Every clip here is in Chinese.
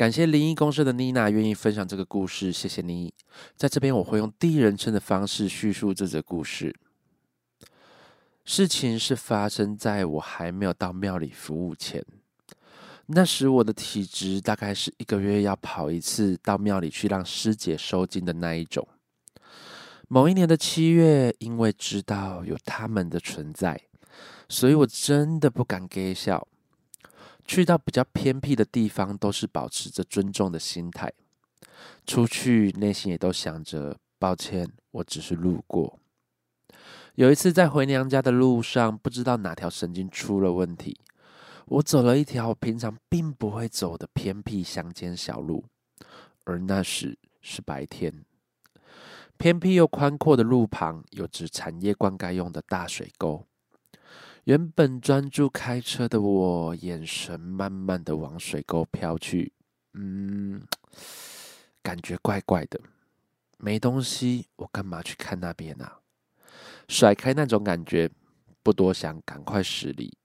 感谢灵异公社的妮娜愿意分享这个故事，谢谢你。在这边，我会用第一人称的方式叙述这则故事。事情是发生在我还没有到庙里服务前。那时我的体质大概是一个月要跑一次到庙里去让师姐收金的那一种。某一年的七月，因为知道有他们的存在，所以我真的不敢给笑。去到比较偏僻的地方，都是保持着尊重的心态。出去内心也都想着，抱歉，我只是路过。有一次在回娘家的路上，不知道哪条神经出了问题，我走了一条平常并不会走的偏僻乡间小路，而那时是白天。偏僻又宽阔的路旁，有着产业灌溉用的大水沟。原本专注开车的我，眼神慢慢的往水沟飘去，嗯，感觉怪怪的，没东西，我干嘛去看那边啊？甩开那种感觉，不多想，赶快驶离，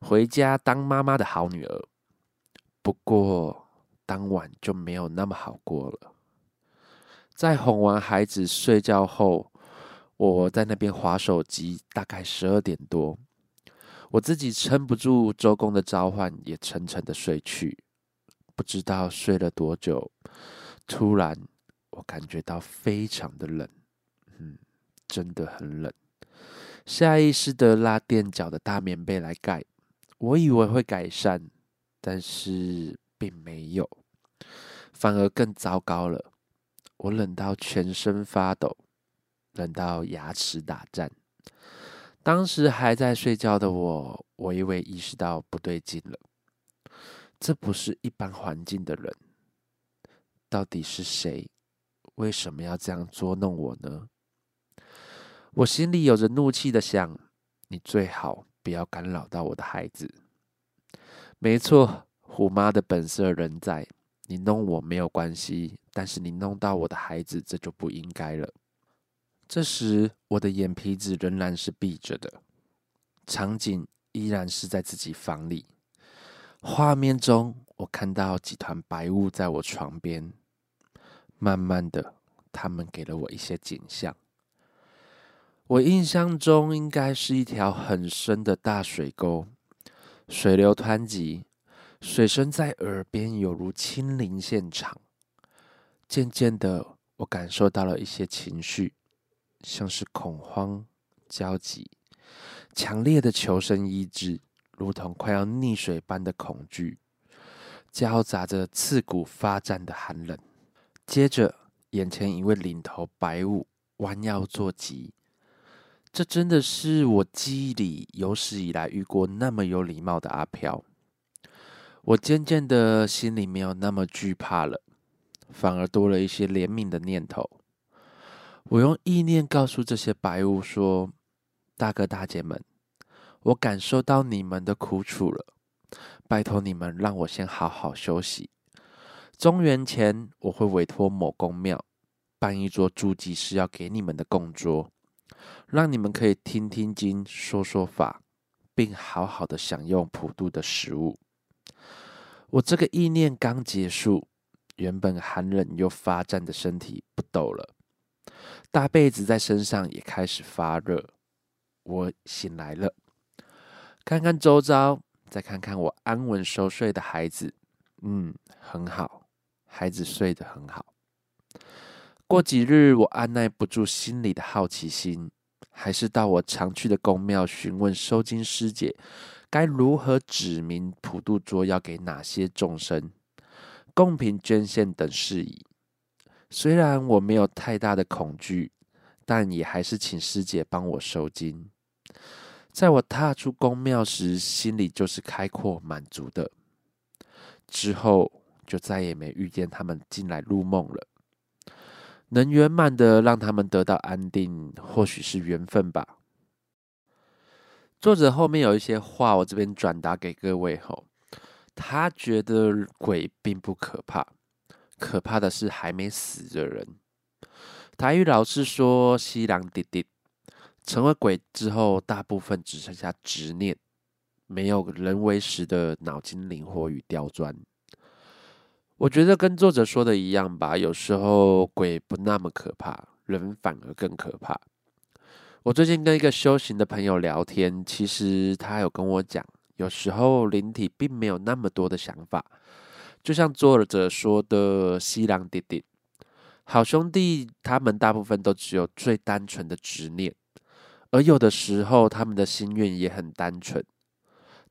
回家当妈妈的好女儿。不过当晚就没有那么好过了，在哄完孩子睡觉后，我在那边划手机，大概十二点多。我自己撑不住周公的召唤，也沉沉的睡去。不知道睡了多久，突然我感觉到非常的冷，嗯，真的很冷。下意识的拉垫脚的大棉被来盖，我以为会改善，但是并没有，反而更糟糕了。我冷到全身发抖，冷到牙齿打颤。当时还在睡觉的我，我以为意识到不对劲了。这不是一般环境的人，到底是谁？为什么要这样捉弄我呢？我心里有着怒气的想：你最好不要干扰到我的孩子。没错，虎妈的本色仍在。你弄我没有关系，但是你弄到我的孩子，这就不应该了。这时，我的眼皮子仍然是闭着的，场景依然是在自己房里。画面中，我看到几团白雾在我床边，慢慢的，他们给了我一些景象。我印象中，应该是一条很深的大水沟，水流湍急，水声在耳边犹如亲临现场。渐渐的，我感受到了一些情绪。像是恐慌、焦急、强烈的求生意志，如同快要溺水般的恐惧，交杂着刺骨发战的寒冷。接着，眼前一位领头白雾弯腰作揖，这真的是我记忆里有史以来遇过那么有礼貌的阿飘。我渐渐的心里没有那么惧怕了，反而多了一些怜悯的念头。我用意念告诉这些白雾说：“大哥大姐们，我感受到你们的苦楚了，拜托你们让我先好好休息。中元前，我会委托某公庙办一桌助祭是要给你们的供桌，让你们可以听听经、说说法，并好好的享用普渡的食物。”我这个意念刚结束，原本寒冷又发战的身体不抖了。大被子在身上也开始发热，我醒来了，看看周遭，再看看我安稳熟睡的孩子，嗯，很好，孩子睡得很好。过几日，我按耐不住心里的好奇心，还是到我常去的宫庙询问收金师姐，该如何指明普渡桌要给哪些众生，贡品捐献等事宜。虽然我没有太大的恐惧，但也还是请师姐帮我收金。在我踏出宫庙时，心里就是开阔满足的。之后就再也没遇见他们进来入梦了。能圆满的让他们得到安定，或许是缘分吧。作者后面有一些话，我这边转达给各位后，他觉得鬼并不可怕，可怕的是还没死的人。台语老是说“西郎滴滴”，成为鬼之后，大部分只剩下执念，没有人为时的脑筋灵活与刁钻。我觉得跟作者说的一样吧，有时候鬼不那么可怕，人反而更可怕。我最近跟一个修行的朋友聊天，其实他有跟我讲，有时候灵体并没有那么多的想法，就像作者说的“西凉弟弟”，好兄弟，他们大部分都只有最单纯的执念，而有的时候他们的心愿也很单纯。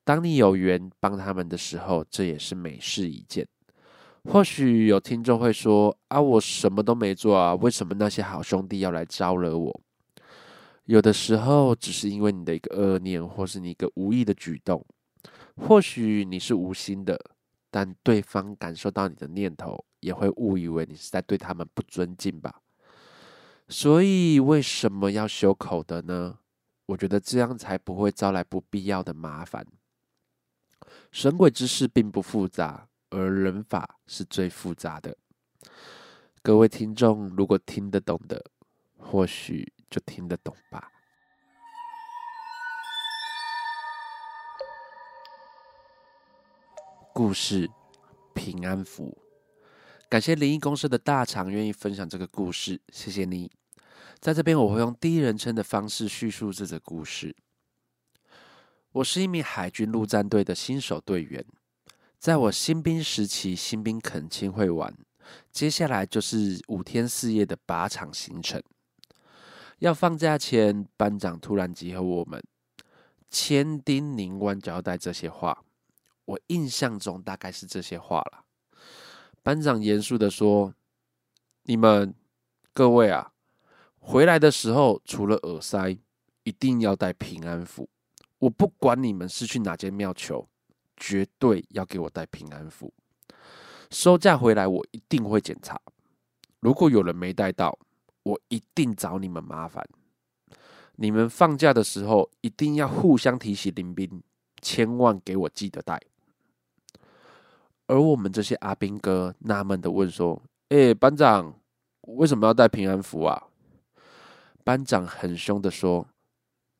当你有缘帮他们的时候，这也是美事一件。或许有听众会说：“啊，我什么都没做啊，为什么那些好兄弟要来招惹我？”有的时候，只是因为你的一个恶念，或是你一个无意的举动。或许你是无心的，但对方感受到你的念头，也会误以为你是在对他们不尊敬吧。所以，为什么要修口的呢？我觉得这样才不会招来不必要的麻烦。神鬼之事并不复杂，而人法是最复杂的。各位听众，如果听得懂的，或许。就听得懂吧。故事平安符，感谢灵异公司的大厂愿意分享这个故事，谢谢你。在这边，我会用第一人称的方式叙述这则故事。我是一名海军陆战队的新手队员，在我新兵时期，新兵恳亲会完，接下来就是五天四夜的靶场行程。要放假前，班长突然集合我们，千叮咛万交代这些话。我印象中大概是这些话了。班长严肃的说：“你们各位啊，回来的时候除了耳塞，一定要带平安符。我不管你们是去哪间庙求，绝对要给我带平安符。收假回来，我一定会检查。如果有人没带到，”我一定找你们麻烦。你们放假的时候一定要互相提醒林兵，千万给我记得带。而我们这些阿兵哥纳闷的问说：“哎，班长，为什么要带平安符啊？”班长很凶的说：“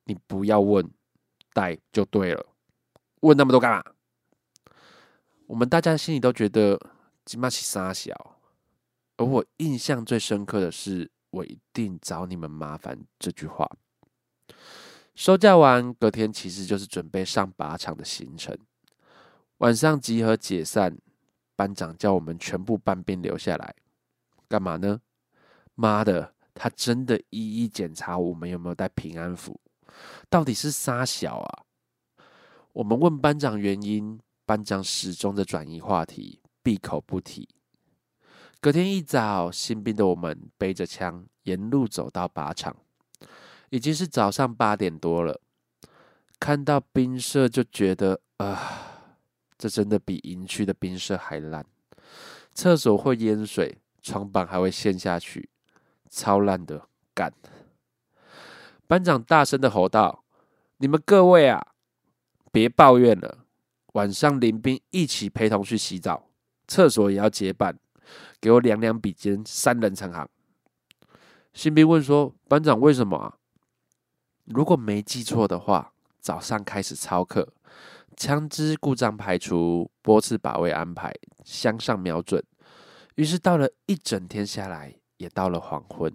你不要问，带就对了。问那么多干嘛？”我们大家心里都觉得金马起沙小，而我印象最深刻的是。我一定找你们麻烦。这句话收假完，隔天其实就是准备上靶场的行程。晚上集合解散，班长叫我们全部班兵留下来，干嘛呢？妈的，他真的一一检查我们有没有带平安符，到底是啥小啊？我们问班长原因，班长始终的转移话题，闭口不提。隔天一早，新兵的我们背着枪沿路走到靶场，已经是早上八点多了。看到兵舍就觉得啊，这真的比营区的冰舍还烂。厕所会淹水，床板还会陷下去，超烂的，干！班长大声的吼道：“你们各位啊，别抱怨了，晚上领兵一起陪同去洗澡，厕所也要结伴。”给我两两笔肩，三人成行。新兵问说：“班长，为什么啊？”如果没记错的话，早上开始操课，枪支故障排除，波次把位安排，向上瞄准。于是到了一整天下来，也到了黄昏，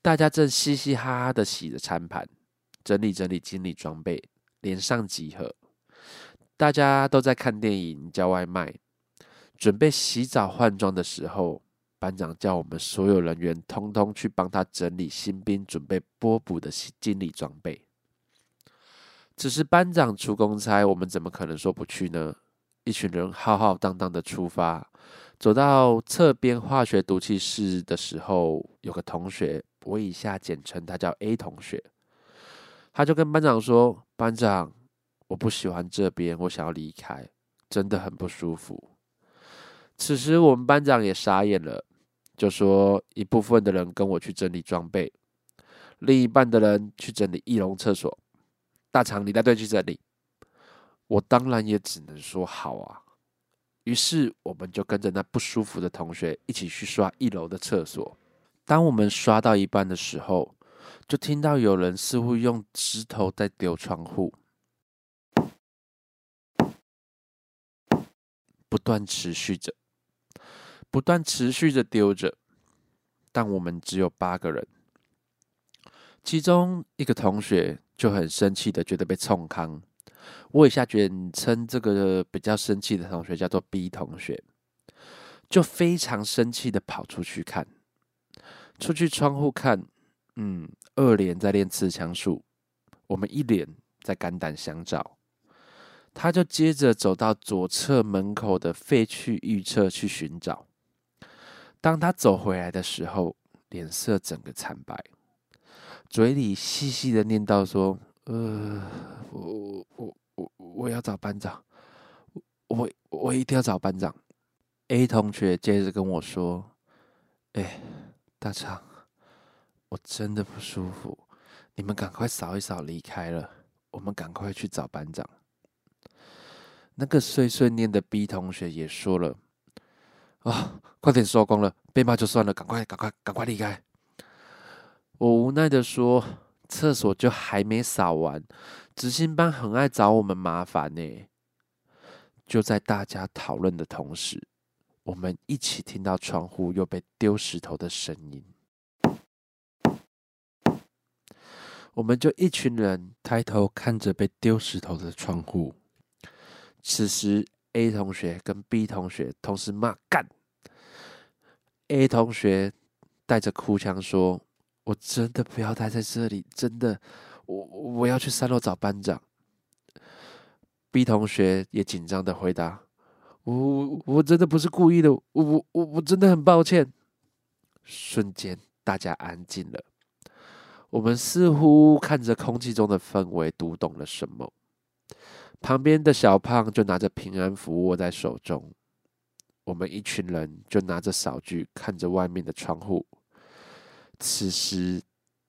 大家正嘻嘻哈哈的洗着餐盘，整理整理经理装备，连上集合。大家都在看电影，叫外卖。准备洗澡换装的时候，班长叫我们所有人员通通去帮他整理新兵准备波补的经理装备。只是班长出公差，我们怎么可能说不去呢？一群人浩浩荡荡的出发，走到侧边化学毒气室的时候，有个同学，我以下简称他叫 A 同学，他就跟班长说：“班长，我不喜欢这边，我想要离开，真的很不舒服。”此时，我们班长也傻眼了。就说一部分的人跟我去整理装备，另一半的人去整理翼龙厕所。大肠，你带队去整理。我当然也只能说好啊。于是我们就跟着那不舒服的同学一起去刷一楼的厕所。当我们刷到一半的时候，就听到有人似乎用石头在丢窗户，不断持续着，不断持续着丢着。但我们只有八个人，其中一个同学就很生气的觉得被冲康。我以下简称这个比较生气的同学叫做 B 同学，就非常生气的跑出去看，出去窗户看，嗯，二连在练刺枪术，我们一连在肝胆相照。他就接着走到左侧门口的废墟预测去寻找。当他走回来的时候，脸色整个惨白，嘴里细细的念叨说：“呃，我我。”我我要找班长，我我一定要找班长。A 同学接着跟我说：“哎，大长，我真的不舒服，你们赶快扫一扫，离开了，我们赶快去找班长。”那个碎碎念的 B 同学也说了：“啊，快点收工了，被骂就算了，赶快赶快赶快离开。”我无奈的说：“厕所就还没扫完。”执行班很爱找我们麻烦呢。就在大家讨论的同时，我们一起听到窗户又被丢石头的声音。我们就一群人抬头看着被丢石头的窗户。此时，A 同学跟 B 同学同时骂干。A 同学带着哭腔说：“我真的不要待在这里，真的。”我我要去三楼找班长。B 同学也紧张的回答：“我我我真的不是故意的，我我我我真的很抱歉。”瞬间，大家安静了。我们似乎看着空气中的氛围，读懂了什么。旁边的小胖就拿着平安符握在手中，我们一群人就拿着扫具看着外面的窗户。此时。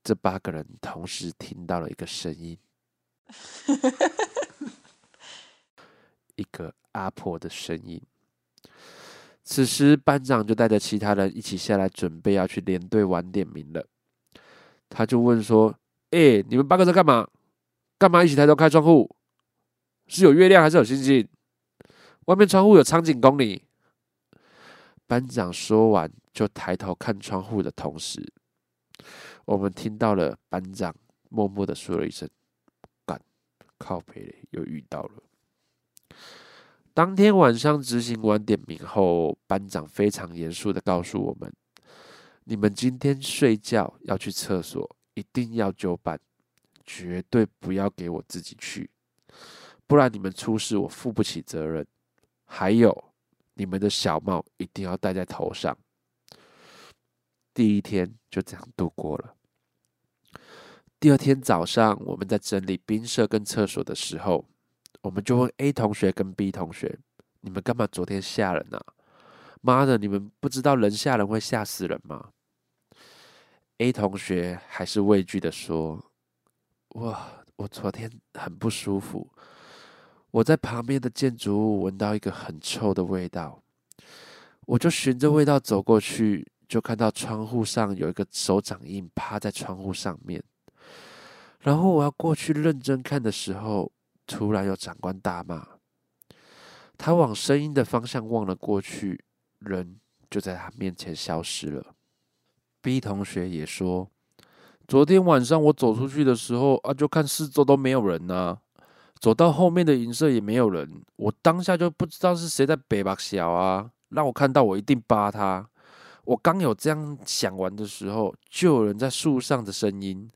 这八个人同时听到了一个声音，一个阿婆的声音。此时班长就带着其他人一起下来，准备要去连队晚点名了。他就问说：“哎，你们八个在干嘛？干嘛一起抬头开窗户？是有月亮还是有星星？外面窗户有苍井公里。”班长说完，就抬头看窗户的同时。我们听到了班长默默的说了一声：“干，靠背又遇到了。”当天晚上执行完点名后，班长非常严肃的告诉我们：“你们今天睡觉要去厕所，一定要就班，绝对不要给我自己去，不然你们出事我负不起责任。还有，你们的小帽一定要戴在头上。”第一天就这样度过了。第二天早上，我们在整理冰舍跟厕所的时候，我们就问 A 同学跟 B 同学：“你们干嘛昨天吓人啊？妈的，你们不知道人吓人会吓死人吗？”A 同学还是畏惧的说：“哇，我昨天很不舒服，我在旁边的建筑物闻到一个很臭的味道，我就循着味道走过去，就看到窗户上有一个手掌印趴在窗户上面。”然后我要过去认真看的时候，突然有长官大骂。他往声音的方向望了过去，人就在他面前消失了。B 同学也说，昨天晚上我走出去的时候啊，就看四周都没有人啊，走到后面的银色也没有人。我当下就不知道是谁在北巴小啊，让我看到我一定扒他。我刚有这样想完的时候，就有人在树上的声音。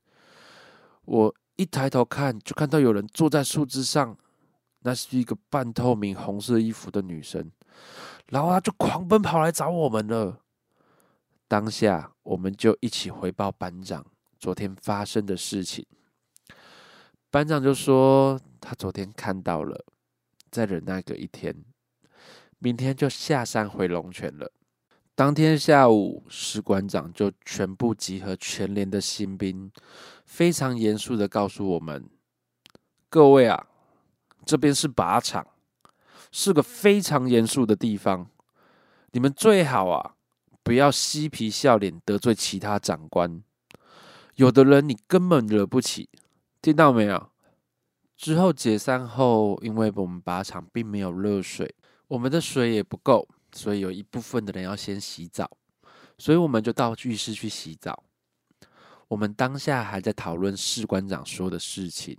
我一抬头看，就看到有人坐在树枝上，那是一个半透明红色衣服的女生，然后她就狂奔跑来找我们了。当下，我们就一起回报班长昨天发生的事情。班长就说他昨天看到了，再忍耐个一天，明天就下山回龙泉了。当天下午，士官长就全部集合全连的新兵，非常严肃的告诉我们：“各位啊，这边是靶场，是个非常严肃的地方，你们最好啊，不要嬉皮笑脸得罪其他长官。有的人你根本惹不起，听到没有？”之后解散后，因为我们靶场并没有热水，我们的水也不够。所以有一部分的人要先洗澡，所以我们就到浴室去洗澡。我们当下还在讨论士官长说的事情，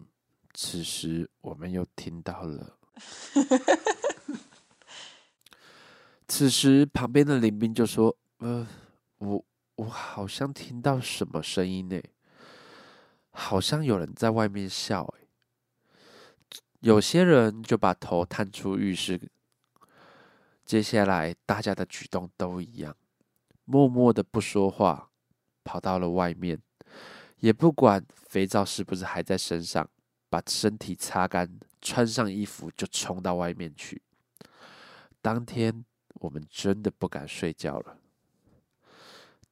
此时我们又听到了。此时旁边的林兵就说：“呃，我我好像听到什么声音呢？好像有人在外面笑。”哎，有些人就把头探出浴室。接下来，大家的举动都一样，默默的不说话，跑到了外面，也不管肥皂是不是还在身上，把身体擦干，穿上衣服就冲到外面去。当天我们真的不敢睡觉了。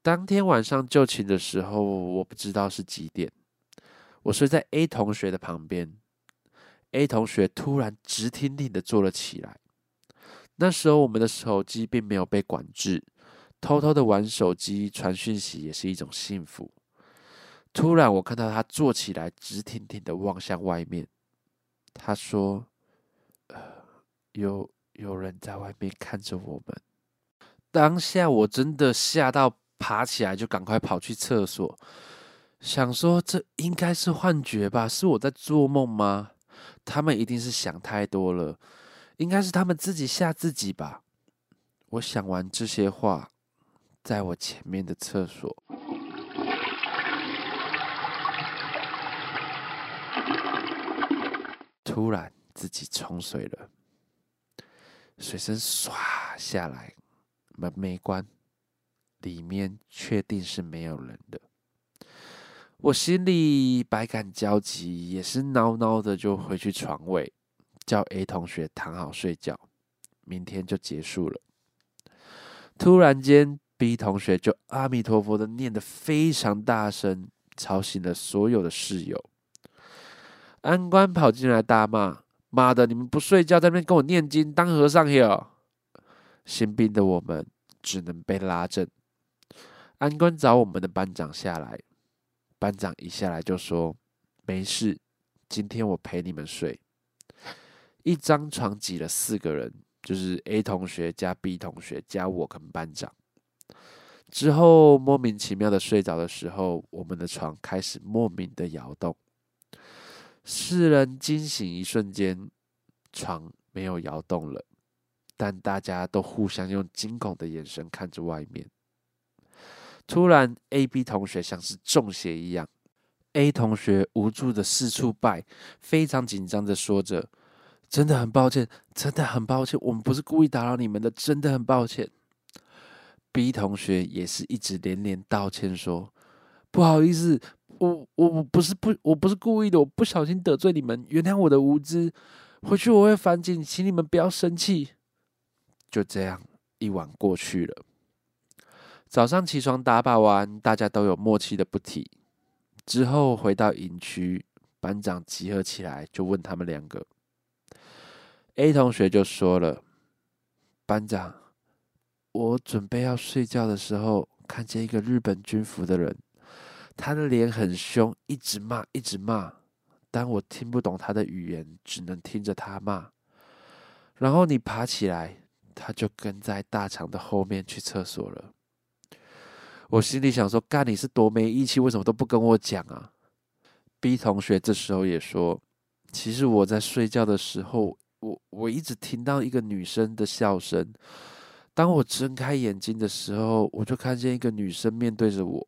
当天晚上就寝的时候，我不知道是几点，我睡在 A 同学的旁边，A 同学突然直挺挺的坐了起来。那时候我们的手机并没有被管制，偷偷的玩手机传讯息也是一种幸福。突然，我看到他坐起来，直挺挺的望向外面。他说：“，有有人在外面看着我们。”当下我真的吓到，爬起来就赶快跑去厕所，想说这应该是幻觉吧？是我在做梦吗？他们一定是想太多了。应该是他们自己吓自己吧。我想完这些话，在我前面的厕所，突然自己冲水了，水声唰下来，门没关，里面确定是没有人的。我心里百感交集，也是挠挠的，就回去床位。叫 A 同学躺好睡觉，明天就结束了。突然间，B 同学就阿弥陀佛的念得非常大声，吵醒了所有的室友。安官跑进来大骂：“妈的，你们不睡觉，在那边跟我念经当和尚哟！”新兵的我们只能被拉正。安官找我们的班长下来，班长一下来就说：“没事，今天我陪你们睡。”一张床挤了四个人，就是 A 同学加 B 同学加我跟班长。之后莫名其妙的睡着的时候，我们的床开始莫名的摇动。四人惊醒一瞬间，床没有摇动了，但大家都互相用惊恐的眼神看着外面。突然，A、B 同学像是中邪一样，A 同学无助的四处拜，非常紧张的说着。真的很抱歉，真的很抱歉，我们不是故意打扰你们的，真的很抱歉。B 同学也是一直连连道歉，说不好意思，我我我不是不我不是故意的，我不小心得罪你们，原谅我的无知，回去我会反省，请你们不要生气。就这样，一晚过去了。早上起床打靶完，大家都有默契的不提。之后回到营区，班长集合起来，就问他们两个。A 同学就说了：“班长，我准备要睡觉的时候，看见一个日本军服的人，他的脸很凶，一直骂，一直骂。但我听不懂他的语言，只能听着他骂。然后你爬起来，他就跟在大肠的后面去厕所了。我心里想说：干你是多没义气，为什么都不跟我讲啊？”B 同学这时候也说：“其实我在睡觉的时候。”我我一直听到一个女生的笑声，当我睁开眼睛的时候，我就看见一个女生面对着我，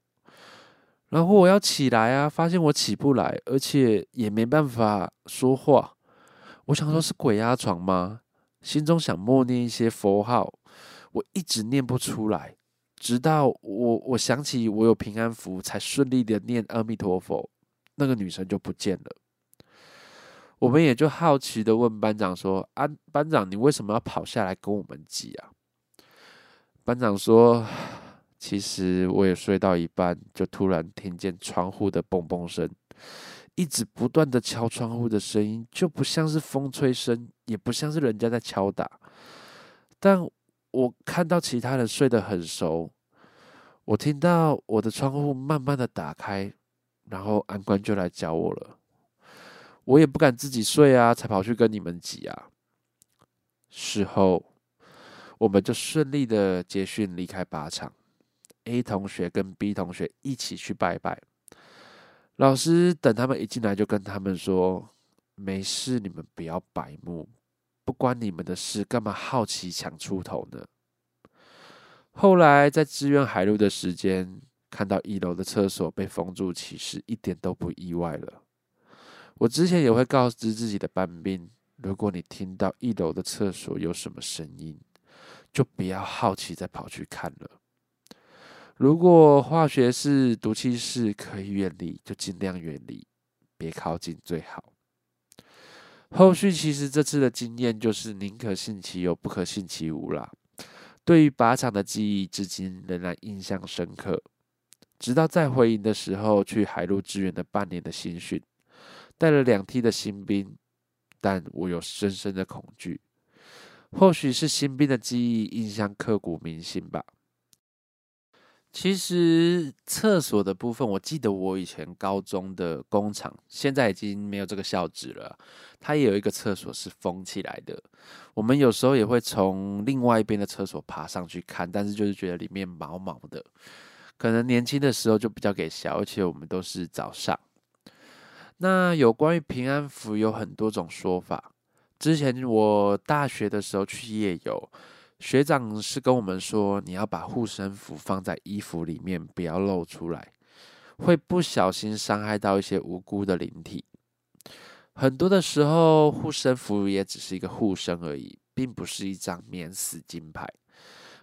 然后我要起来啊，发现我起不来，而且也没办法说话。我想说，是鬼压床吗？心中想默念一些佛号，我一直念不出来，直到我我想起我有平安符，才顺利的念阿弥陀佛，那个女生就不见了。我们也就好奇的问班长说：“啊，班长，你为什么要跑下来跟我们挤啊？”班长说：“其实我也睡到一半，就突然听见窗户的嘣嘣声，一直不断的敲窗户的声音，就不像是风吹声，也不像是人家在敲打。但我看到其他人睡得很熟，我听到我的窗户慢慢的打开，然后安官就来叫我了。我也不敢自己睡啊，才跑去跟你们挤啊。事后。”我们就顺利的接训离开靶场，A 同学跟 B 同学一起去拜拜。老师等他们一进来就跟他们说：“没事，你们不要白目，不关你们的事，干嘛好奇抢出头呢？”后来在支援海陆的时间，看到一楼的厕所被封住，其实一点都不意外了。我之前也会告知自己的班兵：如果你听到一楼的厕所有什么声音，就不要好奇再跑去看了。如果化学室、毒气室可以远离，就尽量远离，别靠近最好。后续其实这次的经验就是宁可信其有，不可信其无啦。对于靶场的记忆，至今仍然印象深刻。直到在回营的时候，去海陆支援的半年的新训，带了两梯的新兵，但我有深深的恐惧。或许是新兵的记忆印象刻骨铭心吧。其实厕所的部分，我记得我以前高中的工厂，现在已经没有这个校址了。它也有一个厕所是封起来的。我们有时候也会从另外一边的厕所爬上去看，但是就是觉得里面毛毛的。可能年轻的时候就比较给小，而且我们都是早上。那有关于平安符有很多种说法。之前我大学的时候去夜游，学长是跟我们说，你要把护身符放在衣服里面，不要露出来，会不小心伤害到一些无辜的灵体。很多的时候，护身符也只是一个护身而已，并不是一张免死金牌。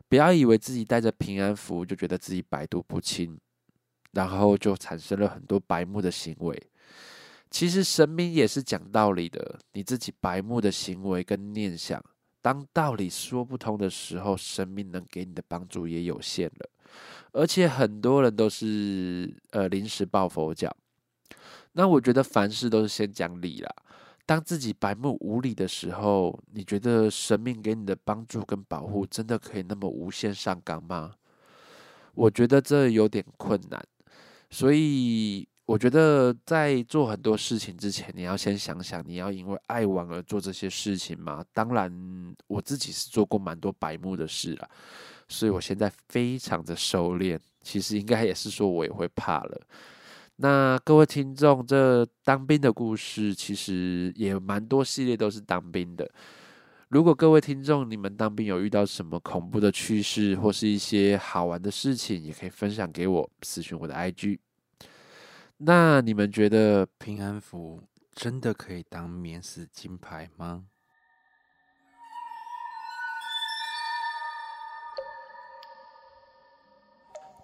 不要以为自己带着平安符就觉得自己百毒不侵，然后就产生了很多白目的行为。其实神明也是讲道理的，你自己白目的行为跟念想，当道理说不通的时候，神明能给你的帮助也有限了。而且很多人都是呃临时抱佛脚，那我觉得凡事都是先讲理啦。当自己白目无理的时候，你觉得神明给你的帮助跟保护真的可以那么无限上纲吗？我觉得这有点困难，所以。我觉得在做很多事情之前，你要先想想，你要因为爱玩而做这些事情吗？当然，我自己是做过蛮多白目的事了，所以我现在非常的收敛。其实应该也是说，我也会怕了。那各位听众，这当兵的故事其实也蛮多系列都是当兵的。如果各位听众你们当兵有遇到什么恐怖的趣事，或是一些好玩的事情，也可以分享给我，私讯我的 IG。那你们觉得平安符真的可以当免死金牌吗？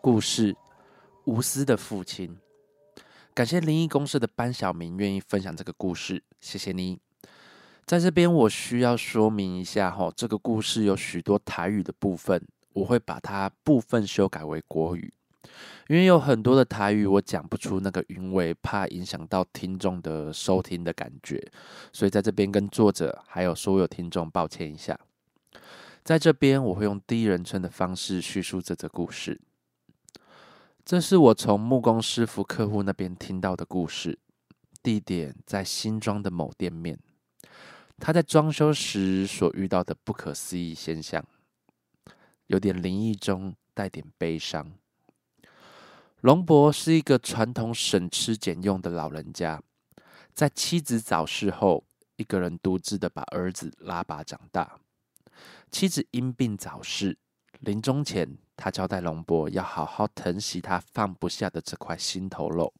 故事：无私的父亲。感谢灵异公社的班小明愿意分享这个故事，谢谢你。在这边，我需要说明一下哈，这个故事有许多台语的部分，我会把它部分修改为国语。因为有很多的台语，我讲不出那个韵味，怕影响到听众的收听的感觉，所以在这边跟作者还有所有听众抱歉一下。在这边，我会用第一人称的方式叙述这则故事。这是我从木工师傅客户那边听到的故事，地点在新庄的某店面，他在装修时所遇到的不可思议现象，有点灵异中带点悲伤。龙伯是一个传统省吃俭用的老人家，在妻子早逝后，一个人独自的把儿子拉拔长大。妻子因病早逝，临终前，他交代龙伯要好好疼惜他放不下的这块心头肉。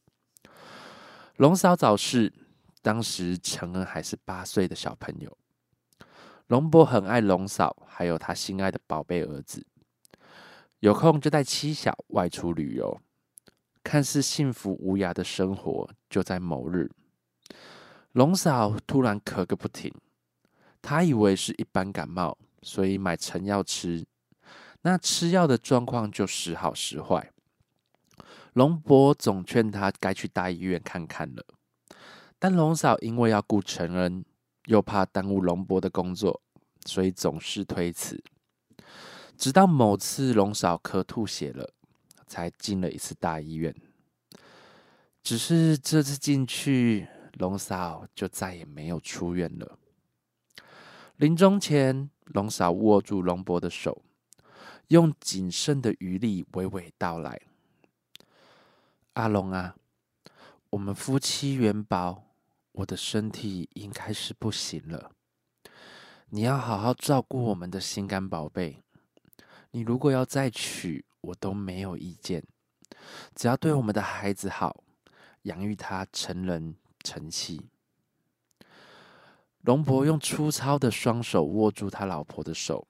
龙嫂早逝，当时陈恩还是八岁的小朋友。龙伯很爱龙嫂，还有他心爱的宝贝儿子，有空就带妻小外出旅游。看似幸福无涯的生活，就在某日，龙嫂突然咳个不停。她以为是一般感冒，所以买成药吃。那吃药的状况就时好时坏。龙伯总劝她该去大医院看看了，但龙嫂因为要顾成恩，又怕耽误龙伯的工作，所以总是推辞。直到某次龙嫂咳吐血了，才进了一次大医院。只是这次进去，龙嫂就再也没有出院了。临终前，龙嫂握住龙伯的手，用仅剩的余力娓娓道来：“阿龙啊，我们夫妻元宝，我的身体应该是不行了。你要好好照顾我们的心肝宝贝。你如果要再娶，我都没有意见，只要对我们的孩子好。”养育他成人成器。龙伯用粗糙的双手握住他老婆的手，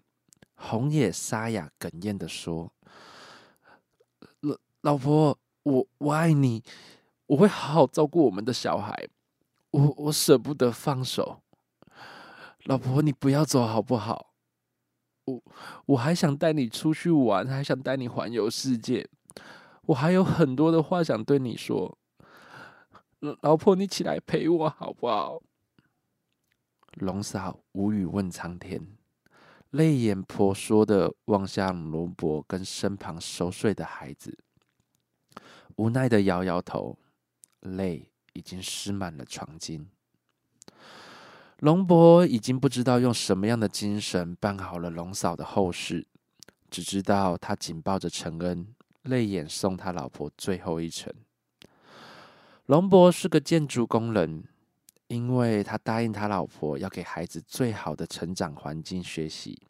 红叶沙哑哽咽的说：“老老婆，我我爱你，我会好好照顾我们的小孩，我我舍不得放手。老婆，你不要走好不好？我我还想带你出去玩，还想带你环游世界，我还有很多的话想对你说。”老婆，你起来陪我好不好？龙嫂无语问苍天，泪眼婆娑的望向罗伯跟身旁熟睡的孩子，无奈的摇摇头，泪已经湿满了床巾。龙伯已经不知道用什么样的精神办好了龙嫂的后事，只知道他紧抱着陈恩，泪眼送他老婆最后一程。龙伯是个建筑工人，因为他答应他老婆要给孩子最好的成长环境学习。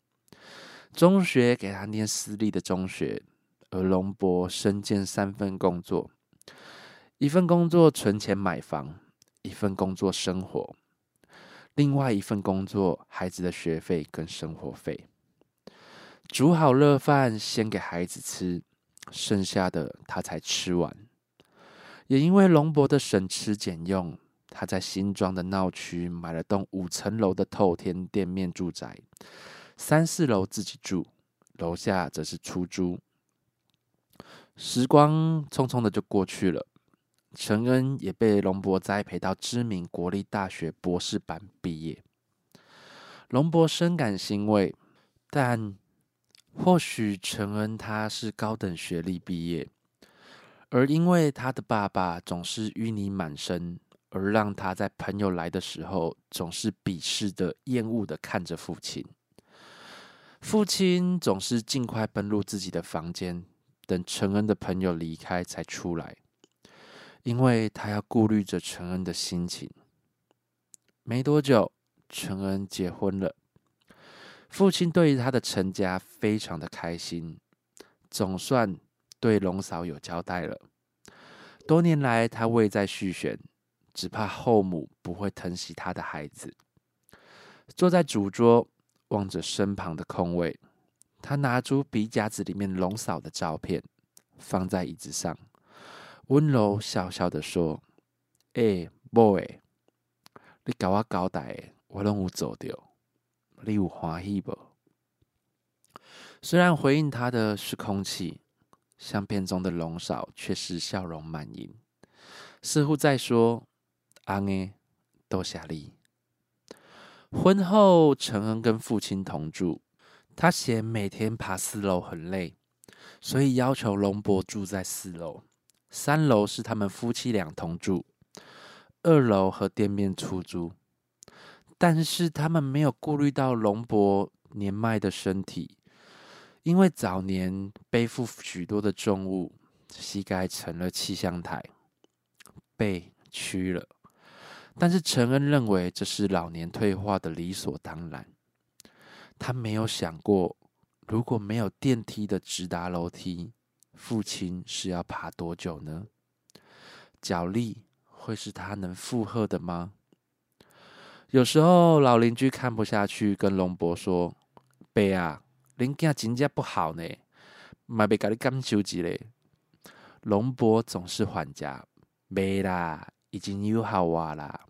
中学给他念私立的中学，而龙伯身兼三份工作：一份工作存钱买房，一份工作生活，另外一份工作孩子的学费跟生活费。煮好热饭先给孩子吃，剩下的他才吃完。也因为龙伯的省吃俭用，他在新庄的闹区买了栋五层楼的透天店面住宅，三四楼自己住，楼下则是出租。时光匆匆的就过去了，陈恩也被龙伯栽培到知名国立大学博士班毕业。龙伯深感欣慰，但或许陈恩他是高等学历毕业。而因为他的爸爸总是淤泥满身，而让他在朋友来的时候总是鄙视的、厌恶的看着父亲。父亲总是尽快奔入自己的房间，等陈恩的朋友离开才出来，因为他要顾虑着陈恩的心情。没多久，陈恩结婚了，父亲对于他的成家非常的开心，总算。对龙嫂有交代了。多年来，他未再续弦，只怕后母不会疼惜他的孩子。坐在主桌，望着身旁的空位，他拿出笔夹子里面龙嫂的照片，放在椅子上，温柔笑笑的说：“哎，boy，你搞我交代，我拢有做到，你有欢喜不？”虽然回应他的是空气。相片中的龙嫂却是笑容满盈，似乎在说：“阿耶，多谢你。”婚后，陈恩跟父亲同住，他嫌每天爬四楼很累，所以要求龙伯住在四楼，三楼是他们夫妻俩同住，二楼和店面出租。但是他们没有顾虑到龙伯年迈的身体。因为早年背负许多的重物，膝盖成了气象台，背屈了。但是陈恩认为这是老年退化的理所当然。他没有想过，如果没有电梯的直达楼梯，父亲是要爬多久呢？脚力会是他能负荷的吗？有时候老邻居看不下去，跟龙伯说：“伯啊。”人家真正不好呢，嘛别甲你感受一嘞。龙伯总是还价，没啦，已经有好话啦。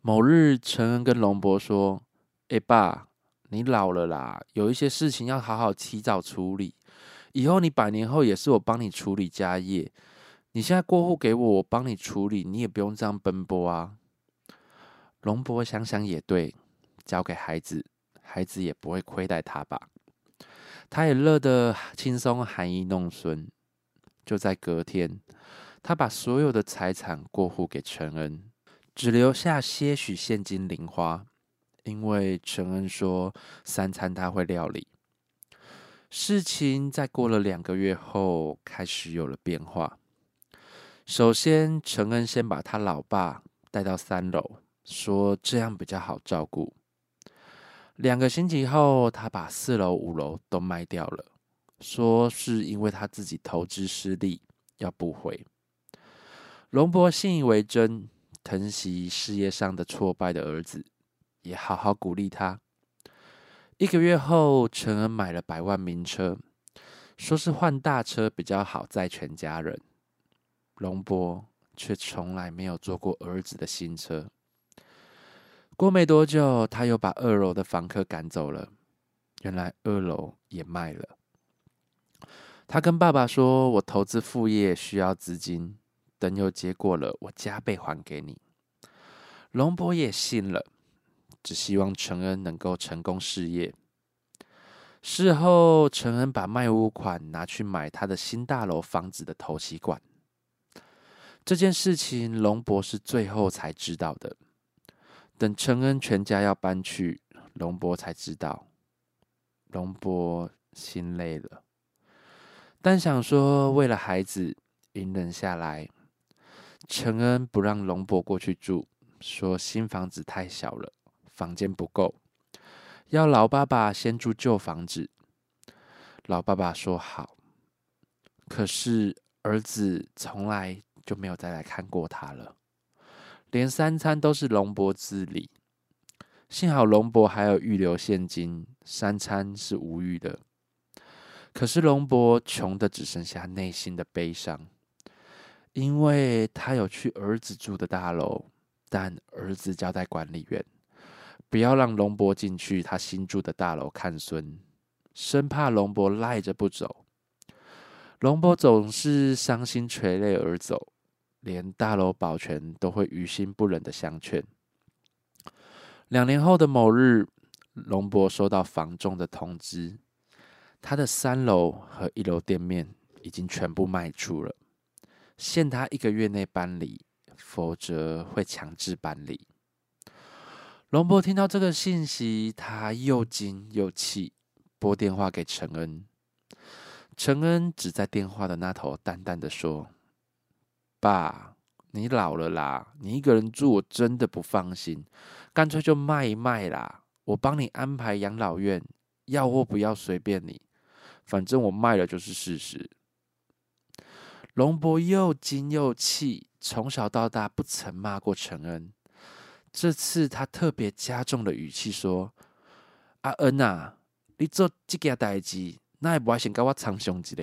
某日，陈恩跟龙伯说：“哎爸，你老了啦，有一些事情要好好提早处理。以后你百年后也是我帮你处理家业。你现在过户给我，我帮你处理，你也不用这样奔波啊。”龙伯想想也对，交给孩子，孩子也不会亏待他吧。他也乐得轻松，含饴弄孙。就在隔天，他把所有的财产过户给陈恩，只留下些许现金零花，因为陈恩说三餐他会料理。事情在过了两个月后开始有了变化。首先，陈恩先把他老爸带到三楼，说这样比较好照顾。两个星期后，他把四楼、五楼都卖掉了，说是因为他自己投资失利，要不回。龙伯信以为真，疼惜事业上的挫败的儿子，也好好鼓励他。一个月后，陈恩买了百万名车，说是换大车比较好载全家人。龙伯却从来没有坐过儿子的新车。过没多久，他又把二楼的房客赶走了。原来二楼也卖了。他跟爸爸说：“我投资副业需要资金，等有结果了，我加倍还给你。”龙伯也信了，只希望陈恩能够成功事业。事后，陈恩把卖屋款拿去买他的新大楼房子的头期款。这件事情，龙伯是最后才知道的。等陈恩全家要搬去，龙伯才知道，龙伯心累了，但想说为了孩子隐忍下来。陈恩不让龙伯过去住，说新房子太小了，房间不够，要老爸爸先住旧房子。老爸爸说好，可是儿子从来就没有再来看过他了。连三餐都是龙伯自理，幸好龙伯还有预留现金，三餐是无虞的。可是龙伯穷的只剩下内心的悲伤，因为他有去儿子住的大楼，但儿子交代管理员不要让龙伯进去他新住的大楼看孙，生怕龙伯赖着不走。龙伯总是伤心垂泪而走。连大楼保全都会于心不忍的相劝。两年后的某日，龙伯收到房仲的通知，他的三楼和一楼店面已经全部卖出了，限他一个月内搬离，否则会强制搬离。龙伯听到这个信息，他又惊又气，拨电话给陈恩。陈恩只在电话的那头淡淡的说。爸，你老了啦，你一个人住我真的不放心，干脆就卖一卖啦，我帮你安排养老院，要或不要随便你，反正我卖了就是事实。龙伯又惊又气，从小到大不曾骂过陈恩，这次他特别加重了语气说：“阿恩啊，你做这件代志，那也不爱先跟我长相一下，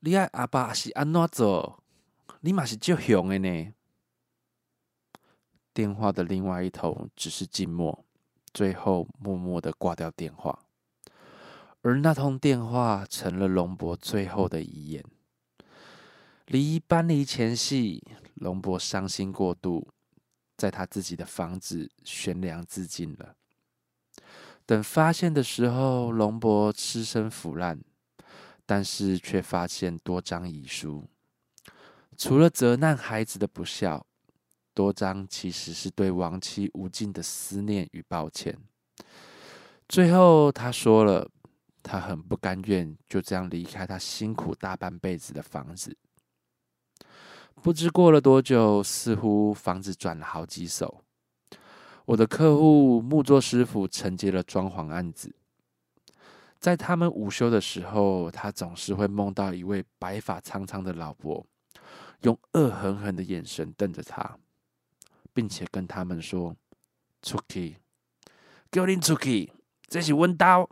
你爱阿爸是安怎做？”你嘛是就凶的呢。电话的另外一头只是静默，最后默默的挂掉电话。而那通电话成了龙伯最后的遗言。离搬离前夕，龙伯伤心过度，在他自己的房子悬梁自尽了。等发现的时候，龙伯尸身腐烂，但是却发现多张遗书。除了责难孩子的不孝，多张其实是对亡妻无尽的思念与抱歉。最后，他说了，他很不甘愿就这样离开他辛苦大半辈子的房子。不知过了多久，似乎房子转了好几手。我的客户木作师傅承接了装潢案子，在他们午休的时候，他总是会梦到一位白发苍苍的老伯。用恶狠狠的眼神瞪着他，并且跟他们说：“出去，给我拎出去，这是温刀。”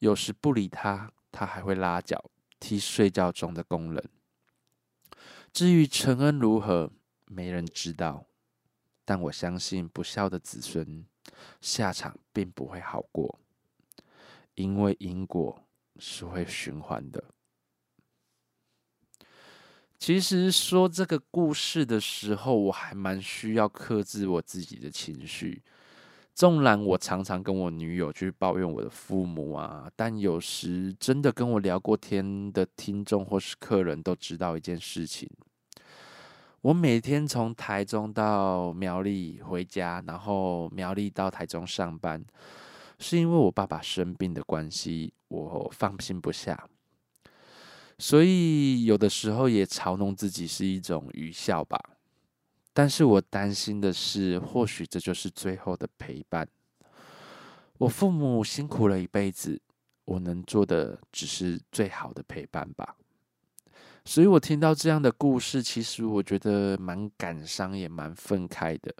有时不理他，他还会拉脚踢睡觉中的工人。至于陈恩如何，没人知道。但我相信，不孝的子孙下场并不会好过，因为因果是会循环的。其实说这个故事的时候，我还蛮需要克制我自己的情绪。纵然我常常跟我女友去抱怨我的父母啊，但有时真的跟我聊过天的听众或是客人都知道一件事情：我每天从台中到苗栗回家，然后苗栗到台中上班，是因为我爸爸生病的关系，我放心不下。所以有的时候也嘲弄自己是一种愚孝吧，但是我担心的是，或许这就是最后的陪伴。我父母辛苦了一辈子，我能做的只是最好的陪伴吧。所以我听到这样的故事，其实我觉得蛮感伤，也蛮愤慨的。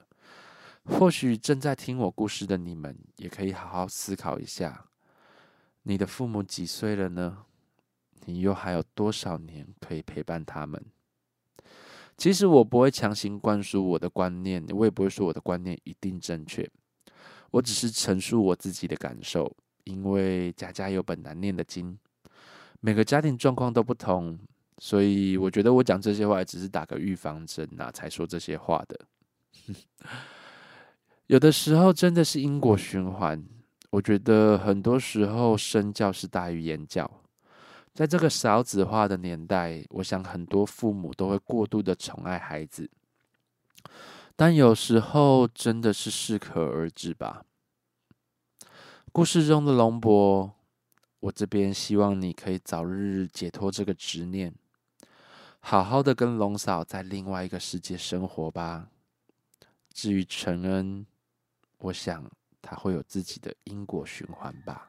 或许正在听我故事的你们，也可以好好思考一下：你的父母几岁了呢？你又还有多少年可以陪伴他们？其实我不会强行灌输我的观念，我也不会说我的观念一定正确。我只是陈述我自己的感受，因为家家有本难念的经，每个家庭状况都不同，所以我觉得我讲这些话只是打个预防针呐，才说这些话的。有的时候真的是因果循环，我觉得很多时候身教是大于言教。在这个少子化的年代，我想很多父母都会过度的宠爱孩子，但有时候真的是适可而止吧。故事中的龙伯，我这边希望你可以早日解脱这个执念，好好的跟龙嫂在另外一个世界生活吧。至于陈恩，我想他会有自己的因果循环吧。